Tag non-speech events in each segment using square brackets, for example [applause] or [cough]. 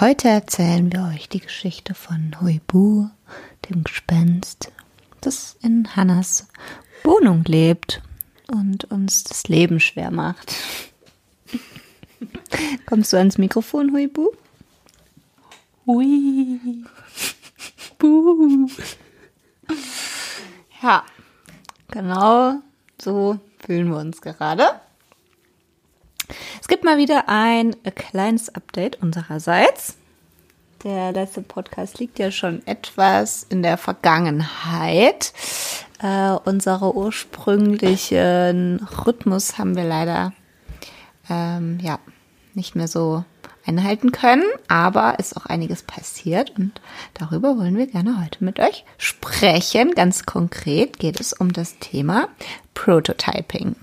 Heute erzählen wir euch die Geschichte von Huibu, dem Gespenst, das in Hannas Wohnung lebt und uns das Leben schwer macht. [laughs] Kommst du ans Mikrofon, Huibu? Hui. Buh. Ja, genau so fühlen wir uns gerade. Gibt mal wieder ein kleines Update unsererseits. Der letzte Podcast liegt ja schon etwas in der Vergangenheit. Äh, unsere ursprünglichen Rhythmus haben wir leider ähm, ja nicht mehr so einhalten können, aber ist auch einiges passiert und darüber wollen wir gerne heute mit euch sprechen. Ganz konkret geht es um das Thema Prototyping.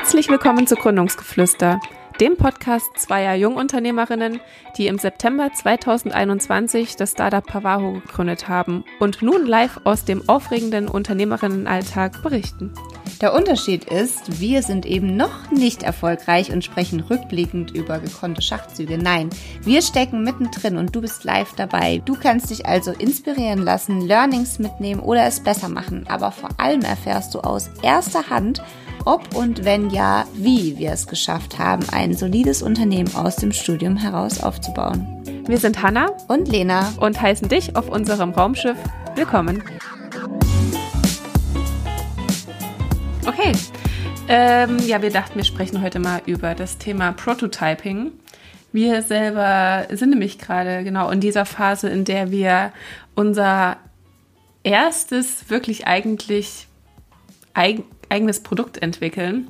Herzlich willkommen zu Gründungsgeflüster, dem Podcast zweier Jungunternehmerinnen, die im September 2021 das Startup Pavaho gegründet haben und nun live aus dem aufregenden Unternehmerinnenalltag berichten. Der Unterschied ist, wir sind eben noch nicht erfolgreich und sprechen rückblickend über gekonnte Schachzüge. Nein, wir stecken mittendrin und du bist live dabei. Du kannst dich also inspirieren lassen, Learnings mitnehmen oder es besser machen. Aber vor allem erfährst du aus erster Hand, ob und wenn ja, wie wir es geschafft haben, ein solides Unternehmen aus dem Studium heraus aufzubauen. Wir sind Hanna und Lena und heißen dich auf unserem Raumschiff willkommen. Okay, ähm, ja, wir dachten, wir sprechen heute mal über das Thema Prototyping. Wir selber sind nämlich gerade genau in dieser Phase, in der wir unser erstes wirklich eigentlich eigen, eigenes Produkt entwickeln.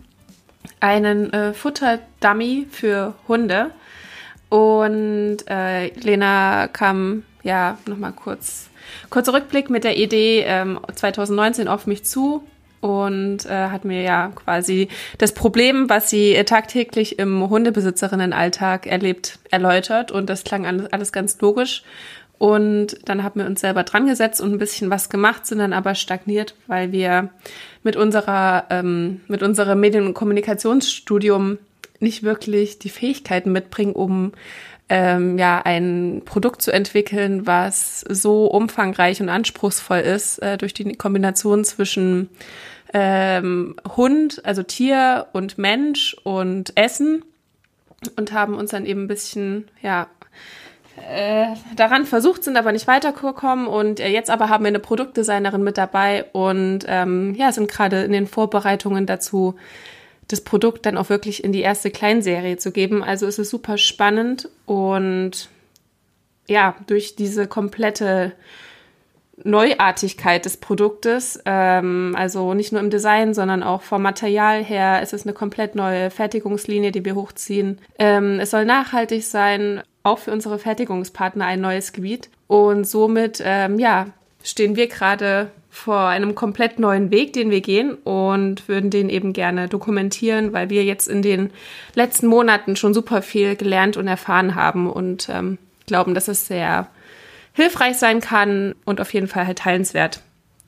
Einen äh, Futterdummy für Hunde. Und äh, Lena kam ja nochmal kurz, kurzer Rückblick mit der Idee ähm, 2019 auf mich zu und äh, hat mir ja quasi das Problem, was sie äh, tagtäglich im Hundebesitzerinnenalltag erlebt, erläutert. Und das klang alles, alles ganz logisch. Und dann haben wir uns selber dran gesetzt und ein bisschen was gemacht, sind dann aber stagniert, weil wir mit unserer, ähm, mit unserem Medien- und Kommunikationsstudium nicht wirklich die Fähigkeiten mitbringen, um ähm, ja ein Produkt zu entwickeln, was so umfangreich und anspruchsvoll ist äh, durch die Kombination zwischen ähm, Hund, also Tier und Mensch und Essen. Und haben uns dann eben ein bisschen ja äh, daran versucht, sind aber nicht weitergekommen und äh, jetzt aber haben wir eine Produktdesignerin mit dabei und ähm, ja, sind gerade in den Vorbereitungen dazu, das Produkt dann auch wirklich in die erste Kleinserie zu geben. Also es ist super spannend und ja, durch diese komplette Neuartigkeit des Produktes, ähm, also nicht nur im Design, sondern auch vom Material her. Es ist eine komplett neue Fertigungslinie, die wir hochziehen. Ähm, es soll nachhaltig sein, auch für unsere Fertigungspartner ein neues Gebiet. Und somit, ähm, ja, stehen wir gerade vor einem komplett neuen Weg, den wir gehen und würden den eben gerne dokumentieren, weil wir jetzt in den letzten Monaten schon super viel gelernt und erfahren haben und ähm, glauben, dass es sehr hilfreich sein kann und auf jeden Fall halt teilenswert,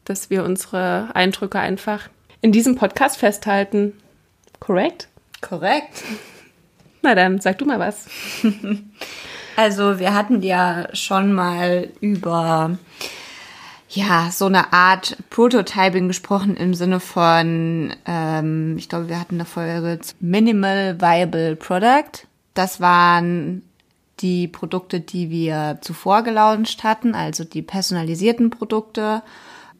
dass wir unsere Eindrücke einfach in diesem Podcast festhalten. Korrekt? Korrekt. Na dann, sag du mal was. [laughs] Also wir hatten ja schon mal über ja so eine Art Prototyping gesprochen im Sinne von, ähm, ich glaube, wir hatten eine Folge Minimal Viable Product. Das waren die Produkte, die wir zuvor gelauncht hatten, also die personalisierten Produkte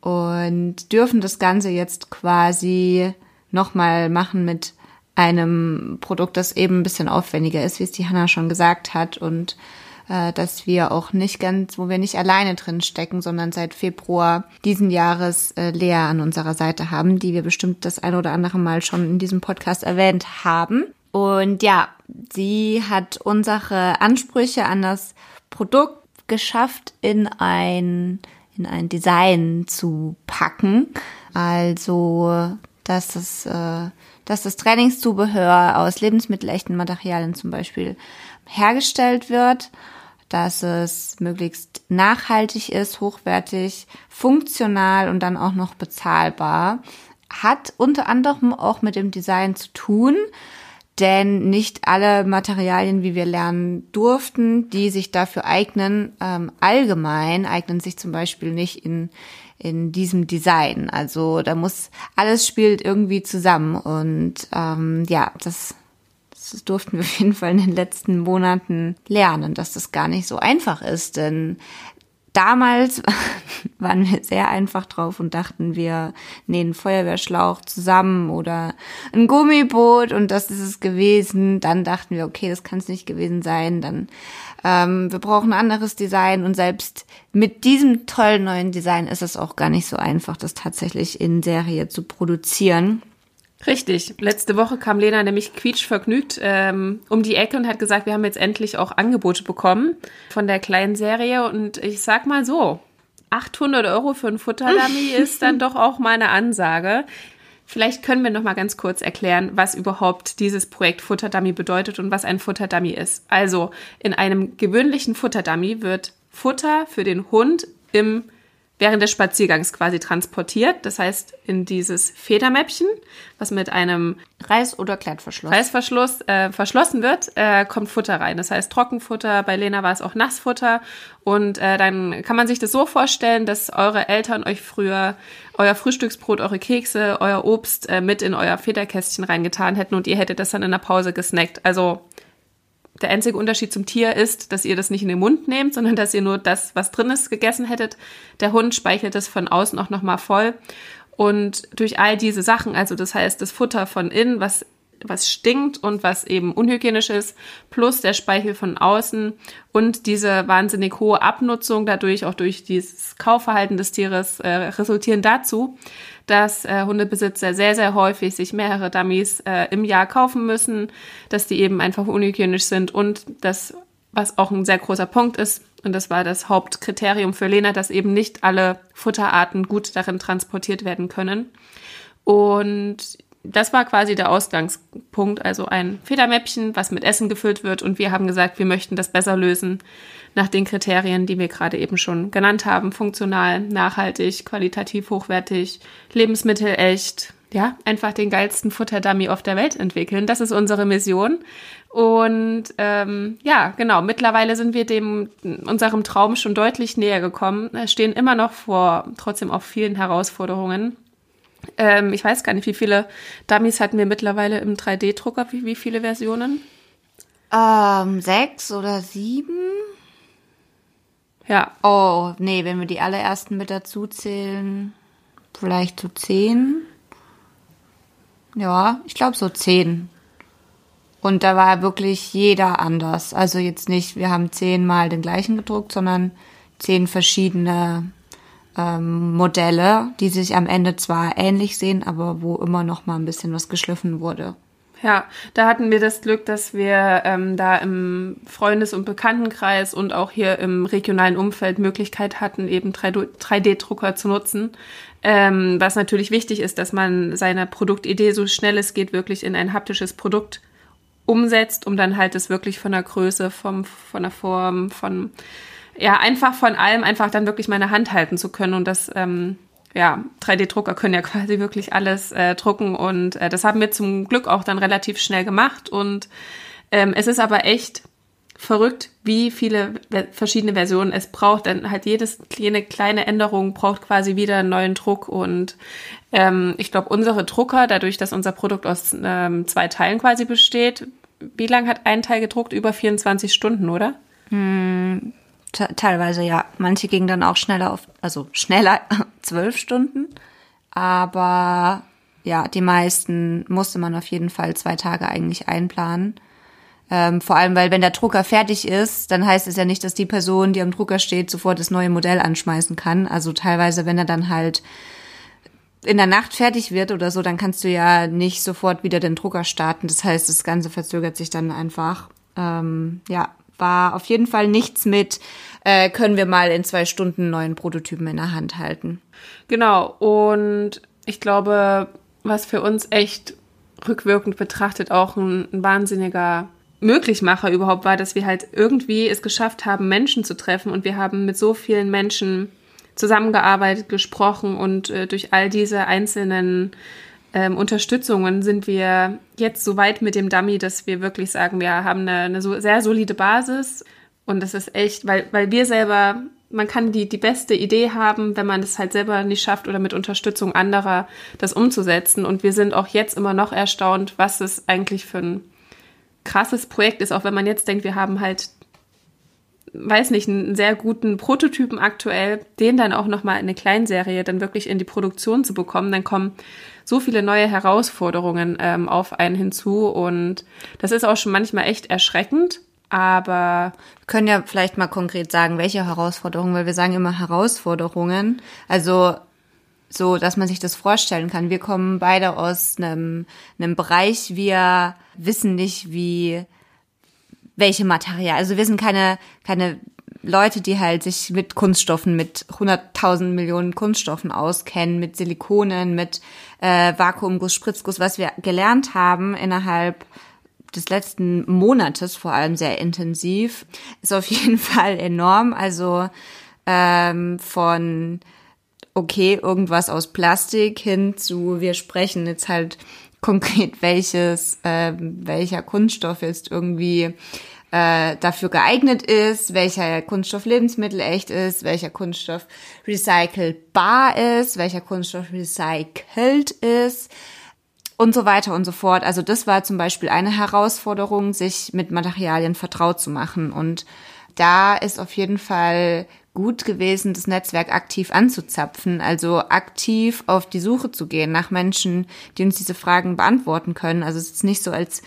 und dürfen das Ganze jetzt quasi nochmal machen mit einem Produkt, das eben ein bisschen aufwendiger ist, wie es die Hanna schon gesagt hat und äh, dass wir auch nicht ganz, wo wir nicht alleine drin stecken, sondern seit Februar diesen Jahres äh, Lea an unserer Seite haben, die wir bestimmt das ein oder andere Mal schon in diesem Podcast erwähnt haben. Und ja, sie hat unsere Ansprüche an das Produkt geschafft, in ein, in ein Design zu packen. Also, dass es äh, dass das Trainingszubehör aus lebensmittelechten Materialien zum Beispiel hergestellt wird, dass es möglichst nachhaltig ist, hochwertig, funktional und dann auch noch bezahlbar. Hat unter anderem auch mit dem Design zu tun, denn nicht alle Materialien, wie wir lernen durften, die sich dafür eignen, ähm, allgemein eignen sich zum Beispiel nicht in in diesem Design. Also da muss alles spielt irgendwie zusammen und ähm, ja, das, das durften wir auf jeden Fall in den letzten Monaten lernen, dass das gar nicht so einfach ist, denn damals [laughs] waren wir sehr einfach drauf und dachten, wir nähen Feuerwehrschlauch zusammen oder ein Gummiboot und das ist es gewesen. Dann dachten wir, okay, das kann es nicht gewesen sein. Dann ähm, wir brauchen ein anderes Design und selbst mit diesem tollen neuen Design ist es auch gar nicht so einfach, das tatsächlich in Serie zu produzieren. Richtig. Letzte Woche kam Lena nämlich quietschvergnügt ähm, um die Ecke und hat gesagt, wir haben jetzt endlich auch Angebote bekommen von der kleinen Serie. Und ich sag mal so, 800 Euro für ein Futterdummy [laughs] ist dann doch auch mal eine Ansage. Vielleicht können wir noch mal ganz kurz erklären, was überhaupt dieses Projekt Futterdummy bedeutet und was ein Futterdummy ist. Also, in einem gewöhnlichen Futterdummy wird Futter für den Hund im während des Spaziergangs quasi transportiert. Das heißt, in dieses Federmäppchen, was mit einem Reiß- oder Klettverschluss Reißverschluss äh, verschlossen wird, äh, kommt Futter rein. Das heißt Trockenfutter, bei Lena war es auch Nassfutter. Und äh, dann kann man sich das so vorstellen, dass eure Eltern euch früher euer Frühstücksbrot, eure Kekse, euer Obst äh, mit in euer Federkästchen reingetan hätten und ihr hättet das dann in der Pause gesnackt. Also der einzige Unterschied zum Tier ist, dass ihr das nicht in den Mund nehmt, sondern dass ihr nur das, was drin ist, gegessen hättet. Der Hund speichert es von außen auch nochmal voll. Und durch all diese Sachen, also das heißt das Futter von innen, was was stinkt und was eben unhygienisch ist, plus der Speichel von außen und diese wahnsinnig hohe Abnutzung dadurch, auch durch dieses Kaufverhalten des Tieres, äh, resultieren dazu, dass äh, Hundebesitzer sehr, sehr häufig sich mehrere Dummies äh, im Jahr kaufen müssen, dass die eben einfach unhygienisch sind und das, was auch ein sehr großer Punkt ist, und das war das Hauptkriterium für Lena, dass eben nicht alle Futterarten gut darin transportiert werden können. Und das war quasi der Ausgangspunkt, also ein Federmäppchen, was mit Essen gefüllt wird. Und wir haben gesagt, wir möchten das besser lösen nach den Kriterien, die wir gerade eben schon genannt haben. Funktional, nachhaltig, qualitativ hochwertig, Lebensmittel echt. Ja, einfach den geilsten Futterdummy auf der Welt entwickeln. Das ist unsere Mission. Und ähm, ja, genau, mittlerweile sind wir dem unserem Traum schon deutlich näher gekommen, stehen immer noch vor trotzdem auch vielen Herausforderungen. Ähm, ich weiß gar nicht, wie viele Dummies hatten wir mittlerweile im 3D-Drucker, wie, wie viele Versionen? Ähm, sechs oder sieben? Ja. Oh, nee, wenn wir die allerersten mit dazu zählen, vielleicht so zehn. Ja, ich glaube so zehn. Und da war wirklich jeder anders. Also jetzt nicht, wir haben zehnmal den gleichen gedruckt, sondern zehn verschiedene ähm, Modelle, die sich am Ende zwar ähnlich sehen, aber wo immer noch mal ein bisschen was geschliffen wurde. Ja, da hatten wir das Glück, dass wir ähm, da im Freundes- und Bekanntenkreis und auch hier im regionalen Umfeld Möglichkeit hatten, eben 3D-Drucker zu nutzen. Ähm, was natürlich wichtig ist, dass man seine Produktidee so schnell es geht wirklich in ein haptisches Produkt umsetzt, um dann halt es wirklich von der Größe, vom, von der Form, von ja, einfach von allem einfach dann wirklich meine Hand halten zu können und das, ähm, ja, 3D-Drucker können ja [laughs] quasi wirklich alles äh, drucken und äh, das haben wir zum Glück auch dann relativ schnell gemacht und ähm, es ist aber echt verrückt, wie viele verschiedene Versionen es braucht, denn halt jedes kleine kleine Änderung braucht quasi wieder einen neuen Druck und ähm, ich glaube unsere Drucker, dadurch, dass unser Produkt aus ähm, zwei Teilen quasi besteht, wie lang hat ein Teil gedruckt? Über 24 Stunden, oder? Hm, teilweise ja. Manche gingen dann auch schneller auf, also schneller [laughs] zwölf Stunden. Aber ja, die meisten musste man auf jeden Fall zwei Tage eigentlich einplanen. Ähm, vor allem, weil wenn der Drucker fertig ist, dann heißt es ja nicht, dass die Person, die am Drucker steht, sofort das neue Modell anschmeißen kann. Also teilweise, wenn er dann halt in der Nacht fertig wird oder so, dann kannst du ja nicht sofort wieder den Drucker starten. Das heißt, das Ganze verzögert sich dann einfach. Ähm, ja, war auf jeden Fall nichts mit, äh, können wir mal in zwei Stunden neuen Prototypen in der Hand halten. Genau, und ich glaube, was für uns echt rückwirkend betrachtet auch ein, ein wahnsinniger Möglichmacher überhaupt war, dass wir halt irgendwie es geschafft haben, Menschen zu treffen und wir haben mit so vielen Menschen zusammengearbeitet, gesprochen und äh, durch all diese einzelnen ähm, Unterstützungen sind wir jetzt so weit mit dem Dummy, dass wir wirklich sagen, wir haben eine, eine so sehr solide Basis. Und das ist echt, weil, weil wir selber, man kann die, die beste Idee haben, wenn man es halt selber nicht schafft oder mit Unterstützung anderer das umzusetzen. Und wir sind auch jetzt immer noch erstaunt, was es eigentlich für ein krasses Projekt ist, auch wenn man jetzt denkt, wir haben halt weiß nicht, einen sehr guten Prototypen aktuell, den dann auch nochmal in eine Kleinserie dann wirklich in die Produktion zu bekommen, dann kommen so viele neue Herausforderungen ähm, auf einen hinzu und das ist auch schon manchmal echt erschreckend, aber wir können ja vielleicht mal konkret sagen, welche Herausforderungen, weil wir sagen immer Herausforderungen, also so, dass man sich das vorstellen kann. Wir kommen beide aus einem, einem Bereich, wir wissen nicht, wie welche Material. Also wir sind keine, keine Leute, die halt sich mit Kunststoffen, mit 100.000 Millionen Kunststoffen auskennen, mit Silikonen, mit äh, Vakuumguss, Spritzguss, was wir gelernt haben innerhalb des letzten Monates vor allem sehr intensiv, ist auf [laughs] jeden Fall enorm. Also ähm, von okay, irgendwas aus Plastik hin zu wir sprechen jetzt halt konkret welches, äh, welcher Kunststoff jetzt irgendwie äh, dafür geeignet ist, welcher Kunststoff Lebensmittel echt ist, welcher Kunststoff recycelbar ist, welcher Kunststoff recycelt ist und so weiter und so fort. Also das war zum Beispiel eine Herausforderung, sich mit Materialien vertraut zu machen. Und da ist auf jeden Fall gut gewesen, das Netzwerk aktiv anzuzapfen, also aktiv auf die Suche zu gehen nach Menschen, die uns diese Fragen beantworten können. Also es ist nicht so, als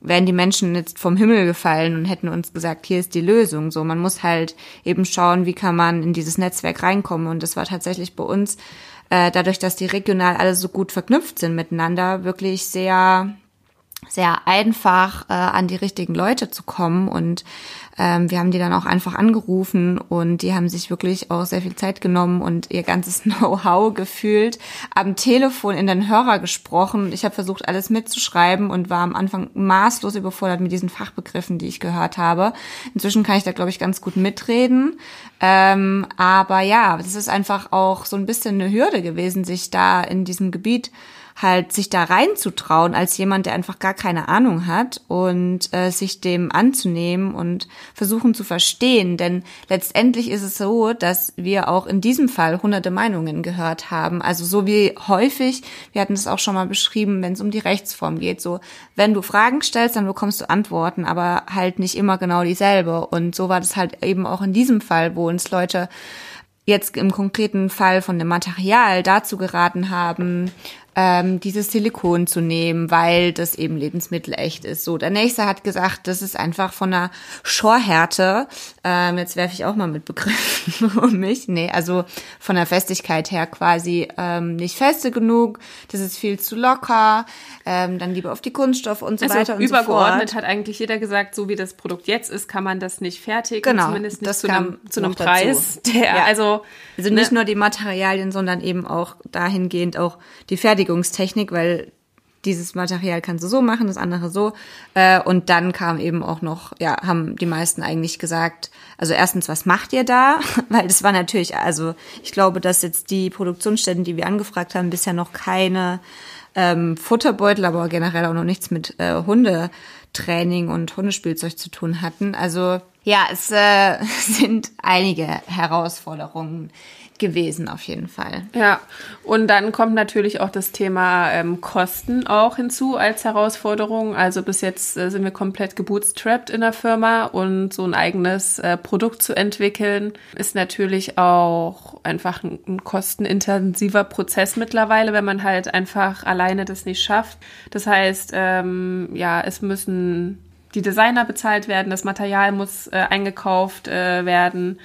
wären die Menschen jetzt vom Himmel gefallen und hätten uns gesagt, hier ist die Lösung. So, man muss halt eben schauen, wie kann man in dieses Netzwerk reinkommen. Und das war tatsächlich bei uns, äh, dadurch, dass die regional alle so gut verknüpft sind miteinander, wirklich sehr, sehr einfach äh, an die richtigen Leute zu kommen und ähm, wir haben die dann auch einfach angerufen und die haben sich wirklich auch sehr viel Zeit genommen und ihr ganzes [laughs] Know-how gefühlt am Telefon in den Hörer gesprochen. Ich habe versucht, alles mitzuschreiben und war am Anfang maßlos überfordert mit diesen Fachbegriffen, die ich gehört habe. Inzwischen kann ich da, glaube ich, ganz gut mitreden. Ähm, aber ja, das ist einfach auch so ein bisschen eine Hürde gewesen, sich da in diesem Gebiet halt sich da reinzutrauen als jemand, der einfach gar keine Ahnung hat und äh, sich dem anzunehmen und versuchen zu verstehen. Denn letztendlich ist es so, dass wir auch in diesem Fall hunderte Meinungen gehört haben. Also so wie häufig, wir hatten es auch schon mal beschrieben, wenn es um die Rechtsform geht. So, wenn du Fragen stellst, dann bekommst du Antworten, aber halt nicht immer genau dieselbe. Und so war das halt eben auch in diesem Fall, wo uns Leute jetzt im konkreten Fall von dem Material dazu geraten haben, ähm, dieses Silikon zu nehmen, weil das eben lebensmittelecht ist. So, der nächste hat gesagt, das ist einfach von der Schorhärte, ähm, jetzt werfe ich auch mal mit Begriffen [laughs] um mich, nee, also von der Festigkeit her quasi ähm, nicht feste genug, das ist viel zu locker, ähm, dann lieber auf die Kunststoffe und so also weiter und so fort. Übergeordnet hat eigentlich jeder gesagt, so wie das Produkt jetzt ist, kann man das nicht fertigen, genau, zumindest nicht zu einem, zu einem Preis, der, ja. also also nicht ne? nur die Materialien, sondern eben auch dahingehend auch die Fertigungstechnik, weil dieses Material kannst du so machen, das andere so. Äh, und dann kam eben auch noch, ja, haben die meisten eigentlich gesagt, also erstens, was macht ihr da? [laughs] Weil das war natürlich, also ich glaube, dass jetzt die Produktionsstätten, die wir angefragt haben, bisher noch keine ähm, Futterbeutel, aber generell auch noch nichts mit äh, Hundetraining und Hundespielzeug zu tun hatten. Also ja, es äh, [laughs] sind einige Herausforderungen gewesen auf jeden Fall. Ja, und dann kommt natürlich auch das Thema ähm, Kosten auch hinzu als Herausforderung. Also bis jetzt äh, sind wir komplett gebootstrapped in der Firma und so ein eigenes äh, Produkt zu entwickeln ist natürlich auch einfach ein, ein kostenintensiver Prozess mittlerweile, wenn man halt einfach alleine das nicht schafft. Das heißt, ähm, ja, es müssen die Designer bezahlt werden, das Material muss äh, eingekauft äh, werden.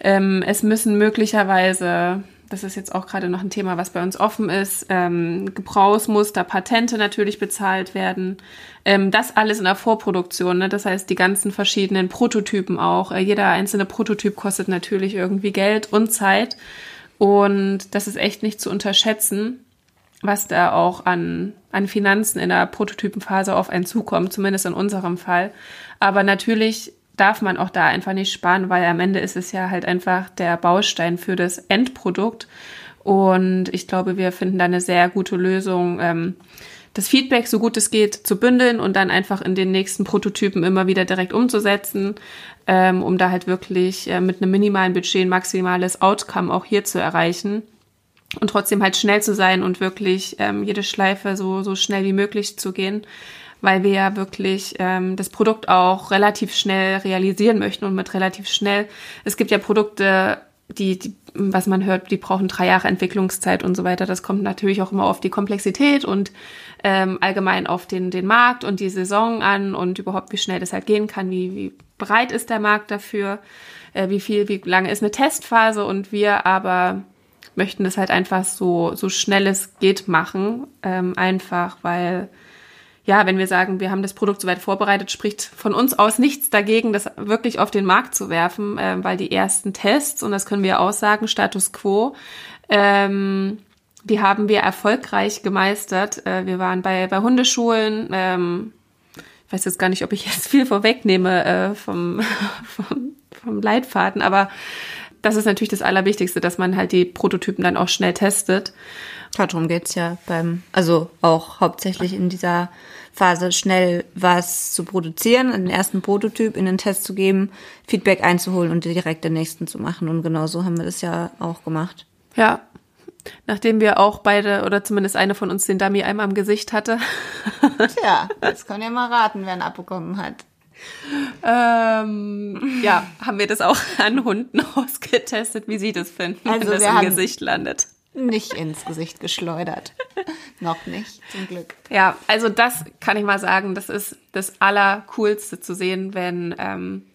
Ähm, es müssen möglicherweise, das ist jetzt auch gerade noch ein Thema, was bei uns offen ist, ähm, Gebrauchsmuster, Patente natürlich bezahlt werden. Ähm, das alles in der Vorproduktion, ne? das heißt die ganzen verschiedenen Prototypen auch. Äh, jeder einzelne Prototyp kostet natürlich irgendwie Geld und Zeit. Und das ist echt nicht zu unterschätzen. was da auch an, an Finanzen in der Prototypenphase auf einen zukommt, zumindest in unserem Fall. Aber natürlich darf man auch da einfach nicht sparen, weil am Ende ist es ja halt einfach der Baustein für das Endprodukt. Und ich glaube, wir finden da eine sehr gute Lösung, ähm, das Feedback so gut es geht zu bündeln und dann einfach in den nächsten Prototypen immer wieder direkt umzusetzen, ähm, um da halt wirklich äh, mit einem minimalen Budget ein maximales Outcome auch hier zu erreichen und trotzdem halt schnell zu sein und wirklich ähm, jede Schleife so, so schnell wie möglich zu gehen, weil wir ja wirklich ähm, das Produkt auch relativ schnell realisieren möchten und mit relativ schnell. Es gibt ja Produkte, die, die, was man hört, die brauchen drei Jahre Entwicklungszeit und so weiter. Das kommt natürlich auch immer auf die Komplexität und ähm, allgemein auf den, den Markt und die Saison an und überhaupt, wie schnell das halt gehen kann, wie, wie breit ist der Markt dafür, äh, wie viel, wie lange ist eine Testphase und wir aber möchten das halt einfach so, so schnell es geht machen, ähm, einfach weil ja, wenn wir sagen, wir haben das Produkt soweit vorbereitet, spricht von uns aus nichts dagegen, das wirklich auf den Markt zu werfen, äh, weil die ersten Tests, und das können wir auch sagen, Status quo, ähm, die haben wir erfolgreich gemeistert. Äh, wir waren bei, bei Hundeschulen, ähm, ich weiß jetzt gar nicht, ob ich jetzt viel vorwegnehme äh, vom, [laughs] vom, vom Leitfaden, aber das ist natürlich das Allerwichtigste, dass man halt die Prototypen dann auch schnell testet. Darum geht's ja beim, also auch hauptsächlich in dieser Phase schnell was zu produzieren, einen ersten Prototyp in den Test zu geben, Feedback einzuholen und direkt den nächsten zu machen. Und genau so haben wir das ja auch gemacht. Ja. Nachdem wir auch beide oder zumindest eine von uns den Dummy einmal im Gesicht hatte. Tja, jetzt können wir mal raten, wer ihn abbekommen hat. Ähm, ja, haben wir das auch an Hunden [laughs] ausgetestet, wie sie das finden, also wenn das im Gesicht landet nicht ins Gesicht geschleudert. [laughs] Noch nicht, zum Glück. Ja, also das kann ich mal sagen, das ist das Allercoolste zu sehen, wenn, ähm,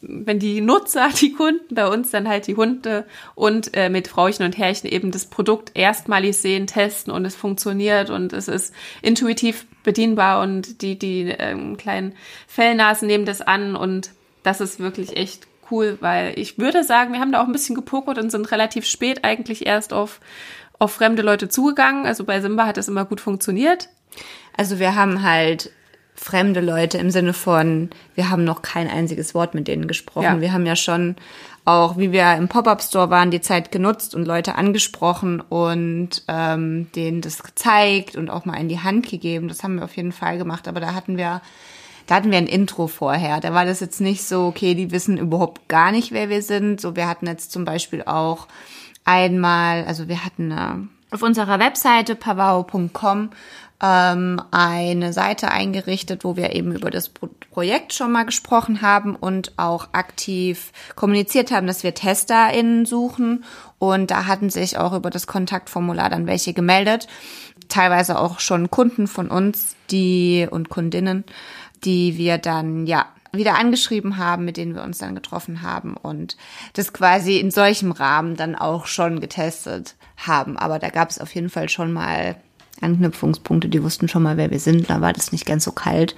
wenn die Nutzer, die Kunden bei uns dann halt die Hunde und äh, mit Frauchen und Herrchen eben das Produkt erstmalig sehen, testen und es funktioniert und es ist intuitiv bedienbar und die, die ähm, kleinen Fellnasen nehmen das an und das ist wirklich echt cool, weil ich würde sagen, wir haben da auch ein bisschen gepokert und sind relativ spät eigentlich erst auf, auf fremde Leute zugegangen. Also bei Simba hat das immer gut funktioniert. Also wir haben halt fremde Leute im Sinne von, wir haben noch kein einziges Wort mit denen gesprochen. Ja. Wir haben ja schon auch, wie wir im Pop-up-Store waren, die Zeit genutzt und Leute angesprochen und ähm, denen das gezeigt und auch mal in die Hand gegeben. Das haben wir auf jeden Fall gemacht. Aber da hatten wir da hatten wir ein Intro vorher. Da war das jetzt nicht so, okay, die wissen überhaupt gar nicht, wer wir sind. So, wir hatten jetzt zum Beispiel auch einmal, also wir hatten äh, auf unserer Webseite pavao.com ähm, eine Seite eingerichtet, wo wir eben über das Pro Projekt schon mal gesprochen haben und auch aktiv kommuniziert haben, dass wir TesterInnen suchen. Und da hatten sich auch über das Kontaktformular dann welche gemeldet. Teilweise auch schon Kunden von uns, die und Kundinnen, die wir dann, ja, wieder angeschrieben haben, mit denen wir uns dann getroffen haben und das quasi in solchem Rahmen dann auch schon getestet haben. Aber da gab es auf jeden Fall schon mal Anknüpfungspunkte, die wussten schon mal, wer wir sind. Da war das nicht ganz so kalt.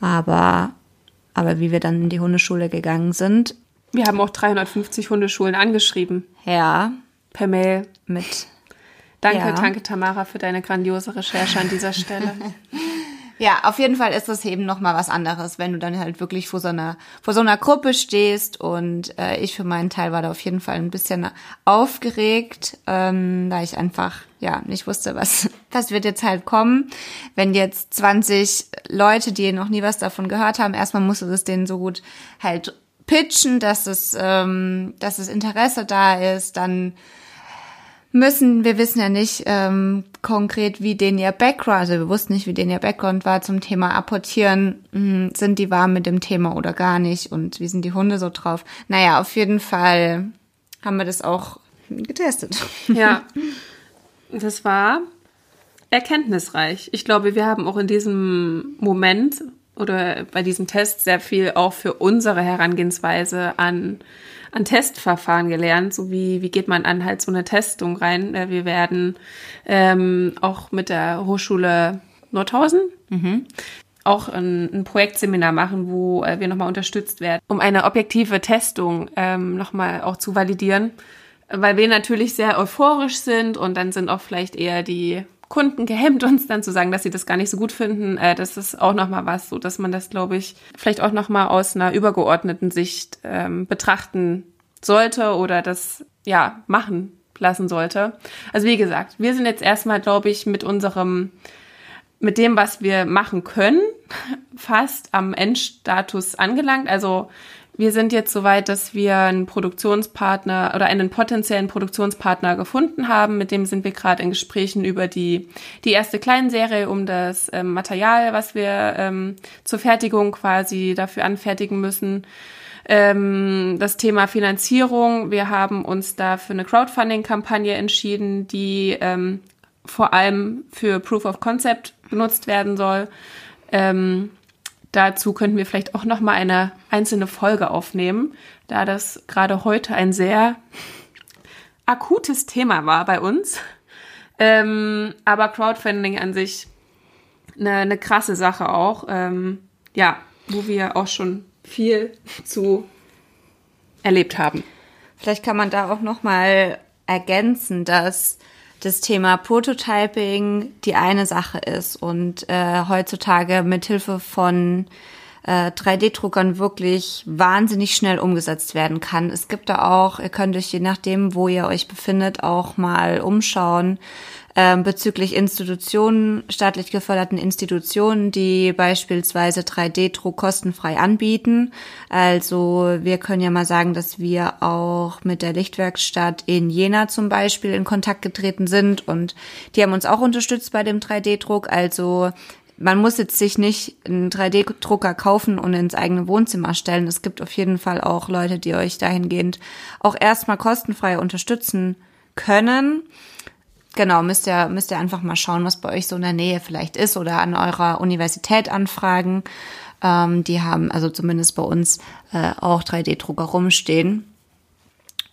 Aber, aber wie wir dann in die Hundeschule gegangen sind. Wir haben auch 350 Hundeschulen angeschrieben. Ja. Per Mail. Mit. Danke, ja. danke Tamara für deine grandiose Recherche an dieser Stelle. [laughs] Ja, auf jeden Fall ist das eben noch mal was anderes, wenn du dann halt wirklich vor so einer vor so einer Gruppe stehst. Und äh, ich für meinen Teil war da auf jeden Fall ein bisschen aufgeregt, ähm, da ich einfach ja nicht wusste, was [laughs] was wird jetzt halt kommen, wenn jetzt 20 Leute, die noch nie was davon gehört haben, erstmal musst du das denen so gut halt pitchen, dass es ähm, dass das Interesse da ist, dann müssen, wir wissen ja nicht ähm, konkret, wie den ihr Background, also wir wussten nicht, wie den ihr Background war zum Thema Apportieren. Hm, sind die warm mit dem Thema oder gar nicht? Und wie sind die Hunde so drauf? Naja, auf jeden Fall haben wir das auch getestet. [laughs] Ja, das war erkenntnisreich. Ich glaube, wir haben auch in diesem Moment oder bei diesem Test sehr viel auch für unsere Herangehensweise an an Testverfahren gelernt, so wie, wie geht man an halt so eine Testung rein. Äh, wir werden ähm, auch mit der Hochschule Nordhausen mhm. auch ein, ein, Projektseminar machen, wo äh, wir nochmal unterstützt werden, um eine objektive Testung ähm, nochmal auch zu validieren, weil wir natürlich sehr euphorisch sind und dann sind auch vielleicht eher die Kunden gehemmt, [laughs] uns dann zu sagen, dass sie das gar nicht so gut finden. Äh, das ist auch nochmal was, so dass man das, glaube ich, vielleicht auch nochmal aus einer übergeordneten Sicht ähm, betrachten sollte oder das ja machen lassen sollte. Also wie gesagt, wir sind jetzt erstmal, glaube ich, mit unserem mit dem, was wir machen können, [laughs] fast am Endstatus angelangt. Also wir sind jetzt soweit, dass wir einen Produktionspartner oder einen potenziellen Produktionspartner gefunden haben. Mit dem sind wir gerade in Gesprächen über die, die erste Kleinserie, um das ähm, Material, was wir ähm, zur Fertigung quasi dafür anfertigen müssen. Ähm, das Thema Finanzierung. Wir haben uns da für eine Crowdfunding-Kampagne entschieden, die ähm, vor allem für Proof of Concept benutzt werden soll. Ähm, dazu könnten wir vielleicht auch noch mal eine einzelne Folge aufnehmen, da das gerade heute ein sehr akutes Thema war bei uns. Ähm, aber Crowdfunding an sich eine, eine krasse Sache auch. Ähm, ja, wo wir auch schon viel zu erlebt haben. Vielleicht kann man da auch noch mal ergänzen, dass das Thema Prototyping die eine Sache ist und äh, heutzutage mithilfe von äh, 3D-Druckern wirklich wahnsinnig schnell umgesetzt werden kann. Es gibt da auch, ihr könnt euch je nachdem, wo ihr euch befindet, auch mal umschauen ähm, bezüglich Institutionen, staatlich geförderten Institutionen, die beispielsweise 3D-Druck kostenfrei anbieten. Also wir können ja mal sagen, dass wir auch mit der Lichtwerkstatt in Jena zum Beispiel in Kontakt getreten sind und die haben uns auch unterstützt bei dem 3D-Druck. Also man muss jetzt sich nicht einen 3D-Drucker kaufen und ins eigene Wohnzimmer stellen. Es gibt auf jeden Fall auch Leute, die euch dahingehend auch erstmal kostenfrei unterstützen können. Genau, müsst ihr, müsst ihr einfach mal schauen, was bei euch so in der Nähe vielleicht ist oder an eurer Universität anfragen. Ähm, die haben also zumindest bei uns äh, auch 3D-Drucker rumstehen.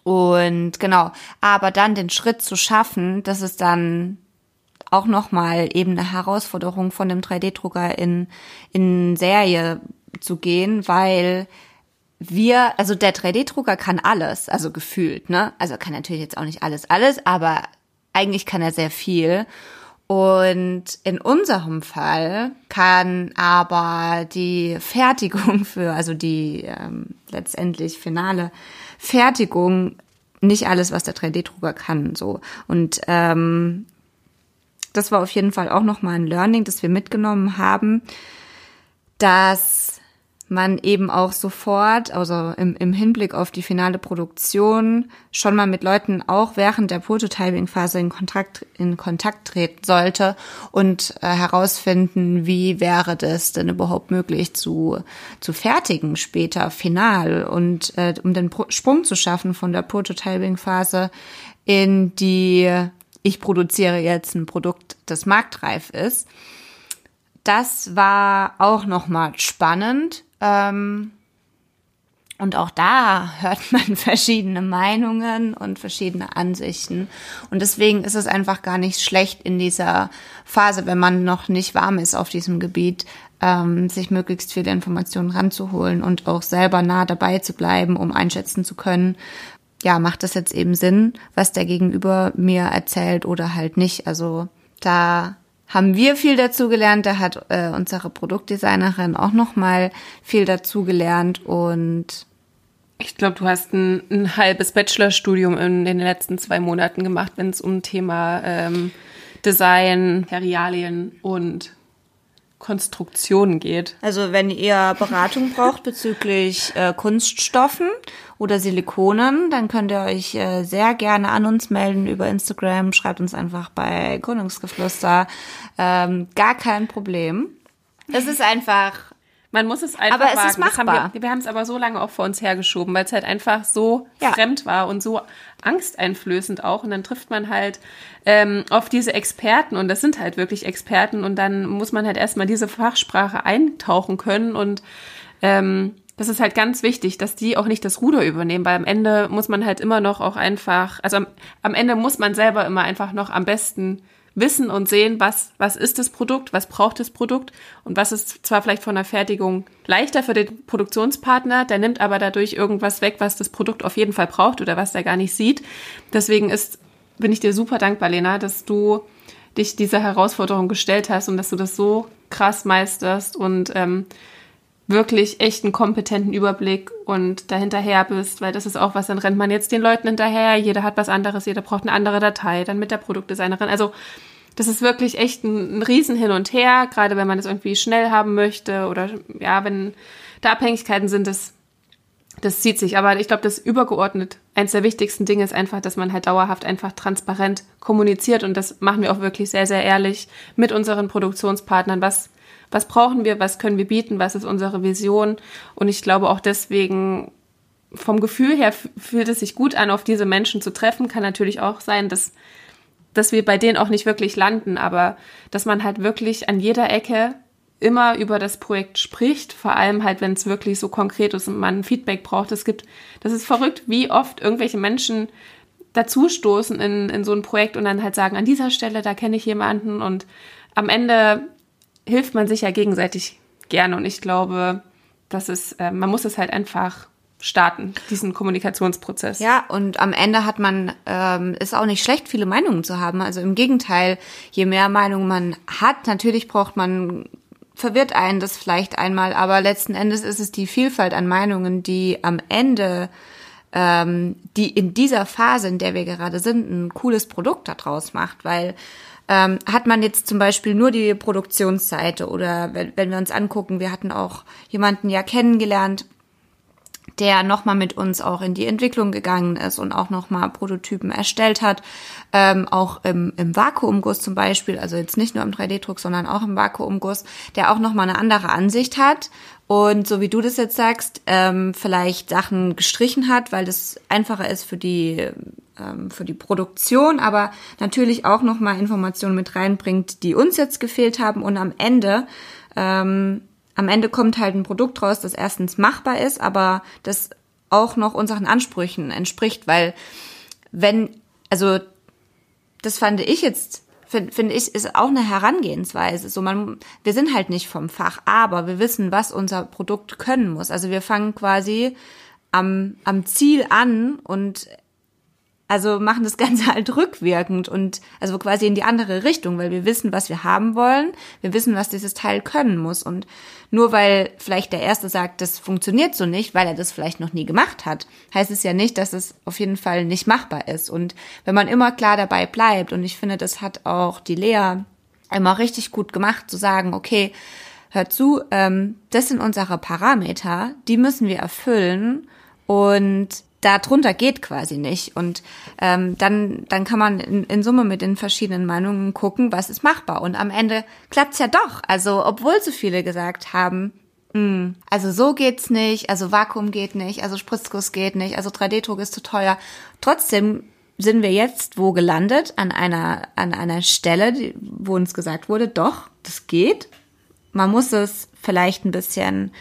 Und genau, aber dann den Schritt zu schaffen, das ist dann auch nochmal eben eine Herausforderung von dem 3D-Drucker in, in Serie zu gehen, weil wir, also der 3D-Drucker kann alles, also gefühlt, ne? Also kann natürlich jetzt auch nicht alles, alles, aber eigentlich kann er sehr viel. Und in unserem Fall kann aber die Fertigung [laughs] für, also die ähm, letztendlich finale Fertigung nicht alles, was der 3D-Drucker kann. So und ähm, das war auf jeden Fall auch noch mal ein Learning, das wir mitgenommen haben, dass man eben auch sofort, also im, im Hinblick auf die finale Produktion, schon mal mit Leuten auch während der Prototyping-Phase in Kontakt, in Kontakt treten sollte und äh, herausfinden, wie wäre das denn überhaupt möglich zu, zu fertigen später, final und äh, um den Pro Sprung zu schaffen von der Prototyping-Phase in die ich produziere jetzt ein Produkt, das marktreif ist. Das war auch nochmal spannend. Ähm, und auch da hört [laughs] man verschiedene Meinungen und verschiedene Ansichten. Und deswegen ist es einfach gar nicht schlecht in dieser Phase, wenn man noch nicht warm ist auf diesem Gebiet, ähm, sich möglichst viele Informationen ranzuholen und auch selber nah dabei zu bleiben, um einschätzen zu können, ja, macht das jetzt eben Sinn, was der Gegenüber mir erzählt oder halt nicht. Also da haben wir viel dazu gelernt, da hat äh, unsere Produktdesignerin auch noch mal viel dazu gelernt und ich glaube, du hast ein, ein halbes Bachelorstudium in den letzten zwei Monaten gemacht, wenn es um Thema ähm, Design, Materialien und Konstruktion geht. Also wenn ihr Beratung braucht bezüglich äh, Kunststoffen oder Silikonen, dann könnt ihr euch äh, sehr gerne an uns melden über Instagram. Schreibt uns einfach bei Gründungsgeflüster. Ähm, gar kein Problem. Es ist einfach man muss es einfach aber es wagen. Ist machbar. Haben wir, wir haben es aber so lange auch vor uns hergeschoben, weil es halt einfach so ja. fremd war und so angsteinflößend auch. Und dann trifft man halt ähm, auf diese Experten und das sind halt wirklich Experten und dann muss man halt erstmal diese Fachsprache eintauchen können und ähm, das ist halt ganz wichtig, dass die auch nicht das Ruder übernehmen, weil am Ende muss man halt immer noch auch einfach, also am, am Ende muss man selber immer einfach noch am besten wissen und sehen, was, was ist das Produkt, was braucht das Produkt und was ist zwar vielleicht von der Fertigung leichter für den Produktionspartner, der nimmt aber dadurch irgendwas weg, was das Produkt auf jeden Fall braucht oder was der gar nicht sieht. Deswegen ist, bin ich dir super dankbar, Lena, dass du dich dieser Herausforderung gestellt hast und dass du das so krass meisterst und ähm, wirklich echt einen kompetenten Überblick und dahinterher bist, weil das ist auch was, dann rennt man jetzt den Leuten hinterher, jeder hat was anderes, jeder braucht eine andere Datei, dann mit der Produktdesignerin. Also das ist wirklich echt ein, ein Riesen hin und her, gerade wenn man es irgendwie schnell haben möchte oder ja, wenn da Abhängigkeiten sind, das, das zieht sich. Aber ich glaube, das übergeordnet, eins der wichtigsten Dinge ist einfach, dass man halt dauerhaft einfach transparent kommuniziert und das machen wir auch wirklich sehr, sehr ehrlich mit unseren Produktionspartnern, was was brauchen wir, was können wir bieten, was ist unsere Vision. Und ich glaube auch deswegen, vom Gefühl her fühlt es sich gut an, auf diese Menschen zu treffen. Kann natürlich auch sein, dass, dass wir bei denen auch nicht wirklich landen, aber dass man halt wirklich an jeder Ecke immer über das Projekt spricht, vor allem halt, wenn es wirklich so konkret ist und man Feedback braucht. Es gibt, das ist verrückt, wie oft irgendwelche Menschen dazustoßen in, in so ein Projekt und dann halt sagen, an dieser Stelle, da kenne ich jemanden und am Ende hilft man sich ja gegenseitig gerne und ich glaube, dass es, äh, man muss es halt einfach starten, diesen Kommunikationsprozess. Ja, und am Ende hat man, ähm, ist auch nicht schlecht, viele Meinungen zu haben. Also im Gegenteil, je mehr Meinungen man hat, natürlich braucht man, verwirrt einen das vielleicht einmal, aber letzten Endes ist es die Vielfalt an Meinungen, die am Ende, ähm, die in dieser Phase, in der wir gerade sind, ein cooles Produkt daraus macht, weil ähm, hat man jetzt zum Beispiel nur die Produktionsseite oder wenn, wenn wir uns angucken, wir hatten auch jemanden ja kennengelernt, der nochmal mit uns auch in die Entwicklung gegangen ist und auch nochmal Prototypen erstellt hat, ähm, auch im, im Vakuumguss zum Beispiel, also jetzt nicht nur im 3D-Druck, sondern auch im Vakuumguss, der auch nochmal eine andere Ansicht hat. Und so wie du das jetzt sagst, ähm, vielleicht Sachen gestrichen hat, weil das einfacher ist für die ähm, für die Produktion, aber natürlich auch nochmal Informationen mit reinbringt, die uns jetzt gefehlt haben. Und am Ende ähm, am Ende kommt halt ein Produkt raus, das erstens machbar ist, aber das auch noch unseren Ansprüchen entspricht, weil wenn, also das fand ich jetzt, finde find ich, ist auch eine Herangehensweise. So man, wir sind halt nicht vom Fach, aber wir wissen, was unser Produkt können muss. Also wir fangen quasi am, am Ziel an und also machen das [laughs] Ganze halt rückwirkend und also quasi in die andere Richtung, weil wir wissen, was wir haben wollen, wir wissen, was dieses Teil können muss. Und nur weil vielleicht der Erste sagt, das funktioniert so nicht, weil er das vielleicht noch nie gemacht hat, heißt es ja nicht, dass es auf jeden Fall nicht machbar ist. Und wenn man immer klar dabei bleibt, und ich finde, das hat auch die Lea immer richtig gut gemacht, zu sagen, okay, hört zu, ähm, das sind unsere Parameter, die müssen wir erfüllen und darunter geht quasi nicht. Und ähm, dann, dann kann man in, in Summe mit den verschiedenen Meinungen gucken, was ist machbar. Und am Ende klappt's ja doch. Also obwohl so viele gesagt haben, mh, hm, also so geht's nicht, also Vakuum geht nicht, also Spritzguss geht nicht, also 3D-Druck ist zu teuer. Trotzdem sind wir jetzt wo gelandet? An einer, an einer Stelle, wo uns gesagt wurde, doch, das geht. Man muss es vielleicht ein bisschen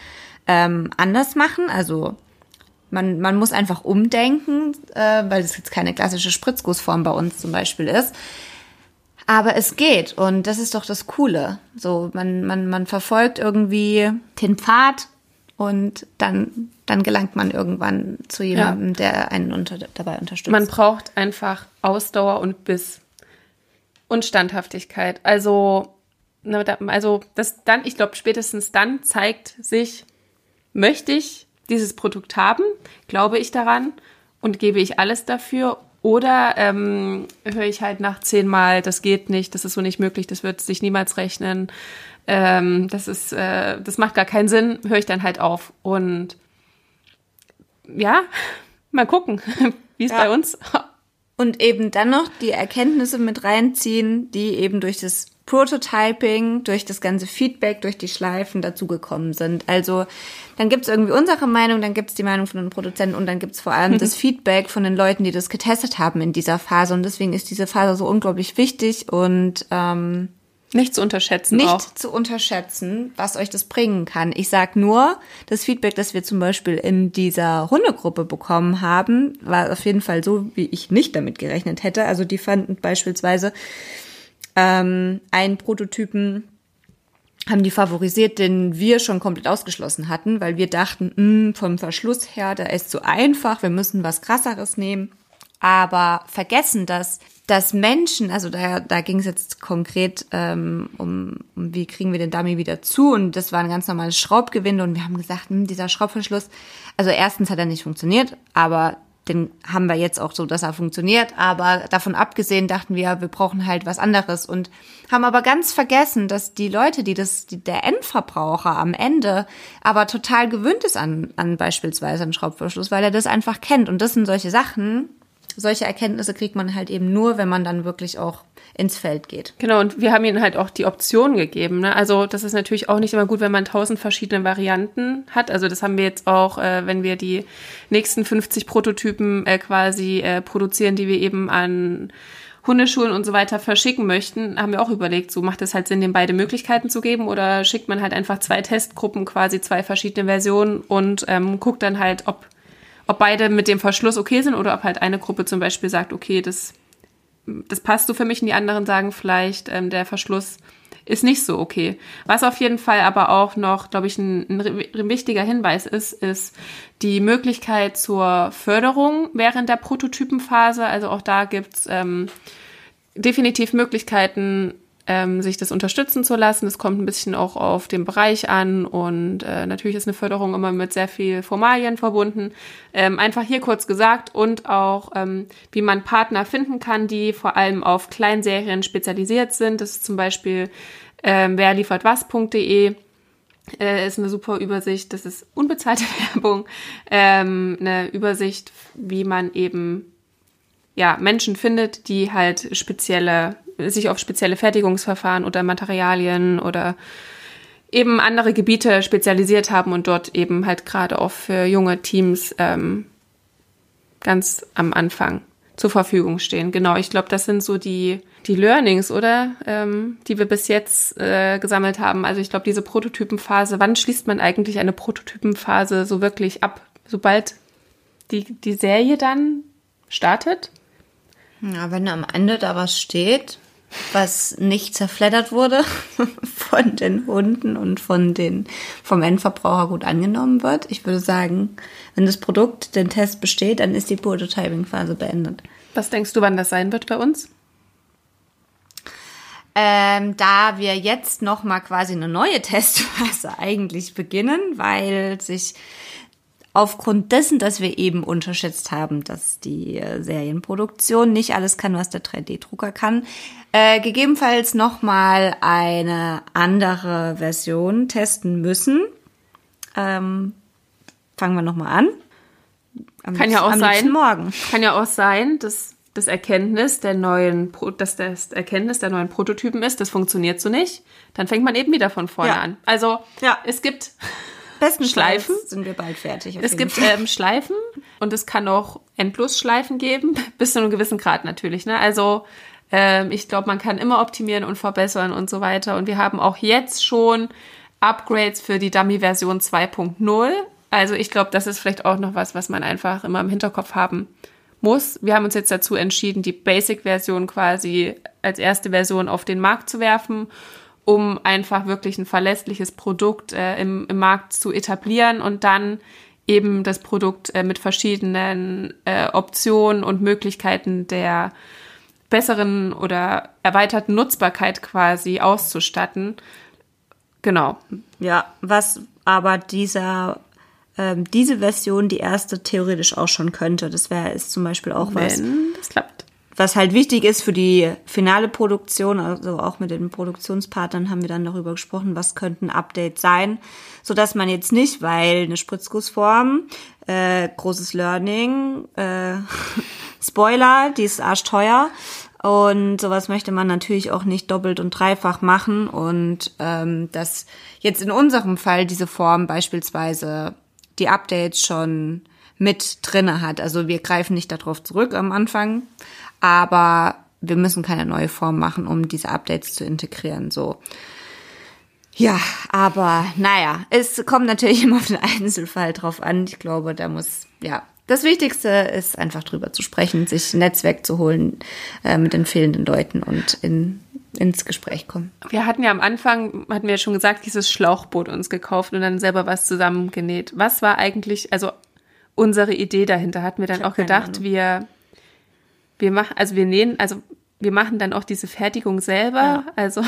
ähm, anders machen. Also man, man muss einfach umdenken, äh, weil es jetzt keine klassische Spritzgussform bei uns zum Beispiel ist. Aber es geht und das ist doch das Coole. So, man, man, man verfolgt irgendwie den Pfad und dann, dann gelangt man irgendwann zu jemandem, ja. der einen unter, dabei unterstützt. Man braucht einfach Ausdauer und Biss und Standhaftigkeit. Also, also das dann, ich glaube, spätestens dann zeigt sich, möchte ich dieses Produkt haben, glaube ich daran und gebe ich alles dafür oder ähm, höre ich halt nach zehnmal, das geht nicht, das ist so nicht möglich, das wird sich niemals rechnen, ähm, das ist, äh, das macht gar keinen Sinn, höre ich dann halt auf. Und ja, [laughs] mal gucken, [laughs] wie es ja. bei uns. Und eben dann noch die Erkenntnisse mit reinziehen, die eben durch das Prototyping, durch das ganze Feedback, durch die Schleifen dazugekommen sind. Also dann gibt's irgendwie unsere Meinung, dann gibt's die Meinung von den Produzenten und dann gibt's vor allem [laughs] das Feedback von den Leuten, die das getestet haben in dieser Phase. Und deswegen ist diese Phase so unglaublich wichtig und ähm, nicht zu unterschätzen. Nicht auch. zu unterschätzen, was euch das bringen kann. Ich sag nur, das Feedback, das wir zum Beispiel in dieser Hundegruppe bekommen haben, war auf jeden Fall so, wie ich nicht damit gerechnet hätte. Also die fanden beispielsweise ähm, einen Prototypen haben die favorisiert, den wir schon komplett ausgeschlossen hatten, weil wir dachten, mh, hm, vom Verschluss her, der ist zu einfach, wir müssen was krasseres nehmen. aber vergessen, dass dass Menschen, also da, da ging es jetzt konkret ähm, um, um, wie kriegen wir den Dummy wieder zu und das war ein ganz normales Schraubgewinde und wir haben gesagt, hm, dieser Schraubverschluss, also erstens hat er nicht funktioniert, aber den haben wir jetzt auch so, dass er funktioniert, aber davon abgesehen dachten wir, wir brauchen halt was anderes und haben aber ganz vergessen, dass die Leute, die das, die, der Endverbraucher am Ende aber total gewöhnt ist an, an beispielsweise einen Schraubverschluss, weil er das einfach kennt. Und das sind solche Sachen, solche Erkenntnisse kriegt man halt eben nur, wenn man dann wirklich auch ins Feld geht. Genau, und wir haben ihnen halt auch die Option gegeben. Ne? Also das ist natürlich auch nicht immer gut, wenn man tausend verschiedene Varianten hat. Also das haben wir jetzt auch, äh, wenn wir die nächsten 50 Prototypen äh, quasi äh, produzieren, die wir eben an Hundeschulen und so weiter verschicken möchten, haben wir auch überlegt, so macht es halt Sinn, den beide Möglichkeiten zu geben oder schickt man halt einfach zwei Testgruppen, quasi zwei verschiedene Versionen und ähm, guckt dann halt, ob ob beide mit dem Verschluss okay sind oder ob halt eine Gruppe zum Beispiel sagt, okay, das, das passt so für mich und die anderen sagen vielleicht, ähm, der Verschluss ist nicht so okay. Was auf jeden Fall aber auch noch, glaube ich, ein, ein, wichtiger Hinweis ist, ist die Möglichkeit zur Förderung während der Prototypenphase. Also auch da gibt's ähm, definitiv Möglichkeiten, ähm, sich das unterstützen zu lassen. Es kommt ein bisschen auch auf den Bereich an und äh, natürlich ist eine Förderung immer mit sehr viel Formalien verbunden. Ähm, einfach hier kurz gesagt und auch, ähm, wie man Partner finden kann, die vor allem auf Kleinserien spezialisiert sind. Das ist zum Beispiel ähm, wer liefert was.de äh, ist eine super Übersicht. Das ist unbezahlte [laughs] Werbung. Ähm, eine Übersicht, wie man eben ja, Menschen findet, die halt spezielle sich auf spezielle Fertigungsverfahren oder Materialien oder eben andere Gebiete spezialisiert haben und dort eben halt gerade auch für junge Teams ähm, ganz am Anfang zur Verfügung stehen. Genau, ich glaube, das sind so die, die Learnings, oder? Ähm, die wir bis jetzt äh, gesammelt haben. Also ich glaube, diese Prototypenphase, wann schließt man eigentlich eine Prototypenphase so wirklich ab? Sobald die, die Serie dann startet? Ja, wenn am Ende da was steht, was nicht zerfleddert wurde [laughs] von den Hunden und von den, vom Endverbraucher gut angenommen wird. Ich würde sagen, wenn das Produkt den Test besteht, dann ist die Prototyping-Phase beendet. Was denkst du, wann das sein wird bei uns? Ähm, da wir jetzt noch mal quasi eine neue [laughs] Testphase eigentlich beginnen, weil sich aufgrund dessen, dass wir eben unterschätzt haben, dass die äh, Serienproduktion nicht alles kann, was der 3D-Drucker kann, äh, gegebenenfalls nochmal eine andere Version testen müssen. Ähm, fangen wir nochmal an. Am kann ja auch sein, morgen. Kann ja auch sein, dass das Erkenntnis der neuen, dass das Erkenntnis der neuen Prototypen ist, das funktioniert so nicht. Dann fängt man eben wieder von vorne ja. an. Also ja. es gibt Besten Schleifen sind wir bald fertig. Es gibt ähm, Schleifen und es kann auch Endlosschleifen geben, [laughs] bis zu einem gewissen Grad natürlich. Ne? Also ähm, ich glaube, man kann immer optimieren und verbessern und so weiter. Und wir haben auch jetzt schon Upgrades für die Dummy-Version 2.0. Also ich glaube, das ist vielleicht auch noch was, was man einfach immer im Hinterkopf haben muss. Wir haben uns jetzt dazu entschieden, die Basic-Version quasi als erste Version auf den Markt zu werfen um einfach wirklich ein verlässliches Produkt äh, im, im Markt zu etablieren und dann eben das Produkt äh, mit verschiedenen äh, Optionen und Möglichkeiten der besseren oder erweiterten Nutzbarkeit quasi auszustatten. Genau. Ja, was aber dieser ähm, diese Version die erste theoretisch auch schon könnte. Das wäre ist zum Beispiel auch Wenn was. das klappt was halt wichtig ist für die finale Produktion, also auch mit den Produktionspartnern haben wir dann darüber gesprochen, was könnten Updates sein, so dass man jetzt nicht, weil eine Spritzgussform, äh, großes Learning, äh, [laughs] Spoiler, die ist arschteuer. Und sowas möchte man natürlich auch nicht doppelt und dreifach machen. Und ähm, dass jetzt in unserem Fall diese Form beispielsweise die Updates schon mit drinne hat. Also wir greifen nicht darauf zurück am Anfang, aber wir müssen keine neue Form machen, um diese Updates zu integrieren. So. Ja, aber naja, es kommt natürlich [laughs] immer auf den Einzelfall drauf an. Ich glaube, da muss, ja, das Wichtigste ist einfach drüber zu sprechen, sich ein Netzwerk zu holen äh, mit den fehlenden Leuten und in, ins Gespräch kommen. Wir hatten ja am Anfang, hatten wir ja schon gesagt, dieses Schlauchboot uns gekauft und dann selber was zusammengenäht. Was war eigentlich, also unsere Idee dahinter? Hatten wir dann auch gedacht, wir wir machen, also wir nähen, also wir machen dann auch diese Fertigung selber. Ja. Also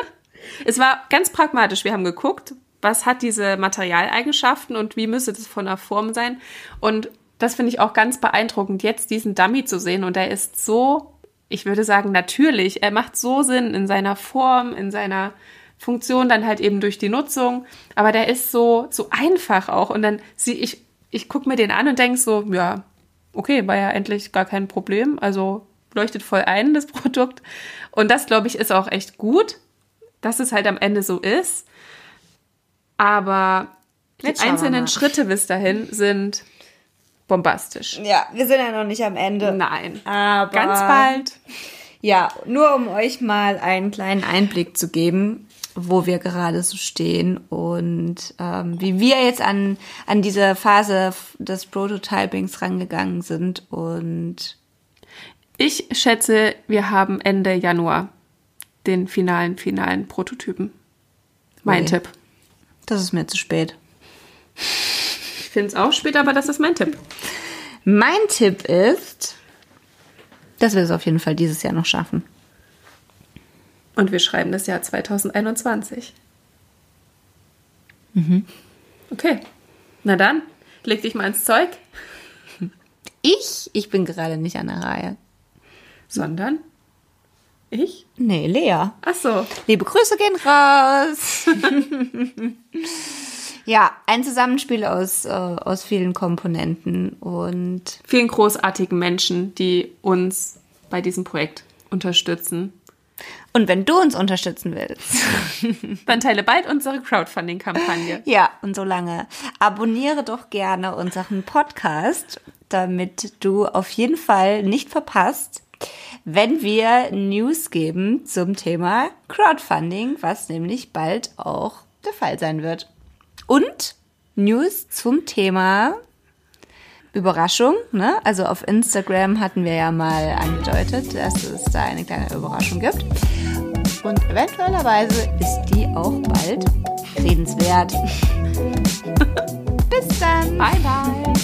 [laughs] es war ganz pragmatisch. Wir haben geguckt, was hat diese Materialeigenschaften und wie müsste das von der Form sein. Und das finde ich auch ganz beeindruckend, jetzt diesen Dummy zu sehen. Und er ist so, ich würde sagen, natürlich. Er macht so Sinn in seiner Form, in seiner Funktion, dann halt eben durch die Nutzung. Aber der ist so, so einfach auch. Und dann sehe ich, ich gucke mir den an und denke so, ja, okay, war ja endlich gar kein Problem. Also leuchtet voll ein, das [laughs] Produkt. Und das, glaube ich, ist auch echt gut, dass es halt am Ende so ist. Aber die Jetzt wir einzelnen. Schritte bis dahin sind bombastisch. Ja, wir sind ja noch nicht am Ende. Nein. Aber Ganz bald. Ja, nur um euch mal einen kleinen Einblick zu geben, wo wir gerade so stehen und ähm, wie wir jetzt an, an diese Phase des Prototypings rangegangen sind. Und Ich schätze, wir haben Ende Januar den finalen, finalen Prototypen. Mein Ui. Tipp. das ist mir zu spät. Ich finde es auch spät, aber das ist mein Tipp. Mein Tipp ist, dass wir es auf jeden Fall dieses Jahr noch schaffen. Und wir schreiben das Jahr 2021. Okay. Na dann, leg dich mal ins Zeug, Ich, ich bin gerade nicht an der Reihe. sondern ich? Nee, Lea. Ach so. Liebe Grüße gehen raus. [laughs] ja, ein Zusammenspiel aus, äh, aus vielen Komponenten und Vielen großartigen Menschen, die uns bei diesem Projekt unterstützen. Und wenn du uns unterstützen willst, [laughs] Dann teile bald unsere Crowdfunding-Kampagne. ja, und solange abonniere doch gerne unseren Podcast, damit du auf jeden Fall nicht verpasst, wenn wir News geben zum Thema Crowdfunding, was nämlich bald auch der Fall sein wird. Und News zum Thema Überraschung, ne? Also auf Instagram hatten wir ja mal angedeutet, dass es da eine kleine Überraschung gibt. Und eventuellerweise ist die auch bald redenswert. [laughs] Bis dann. Bye, bye.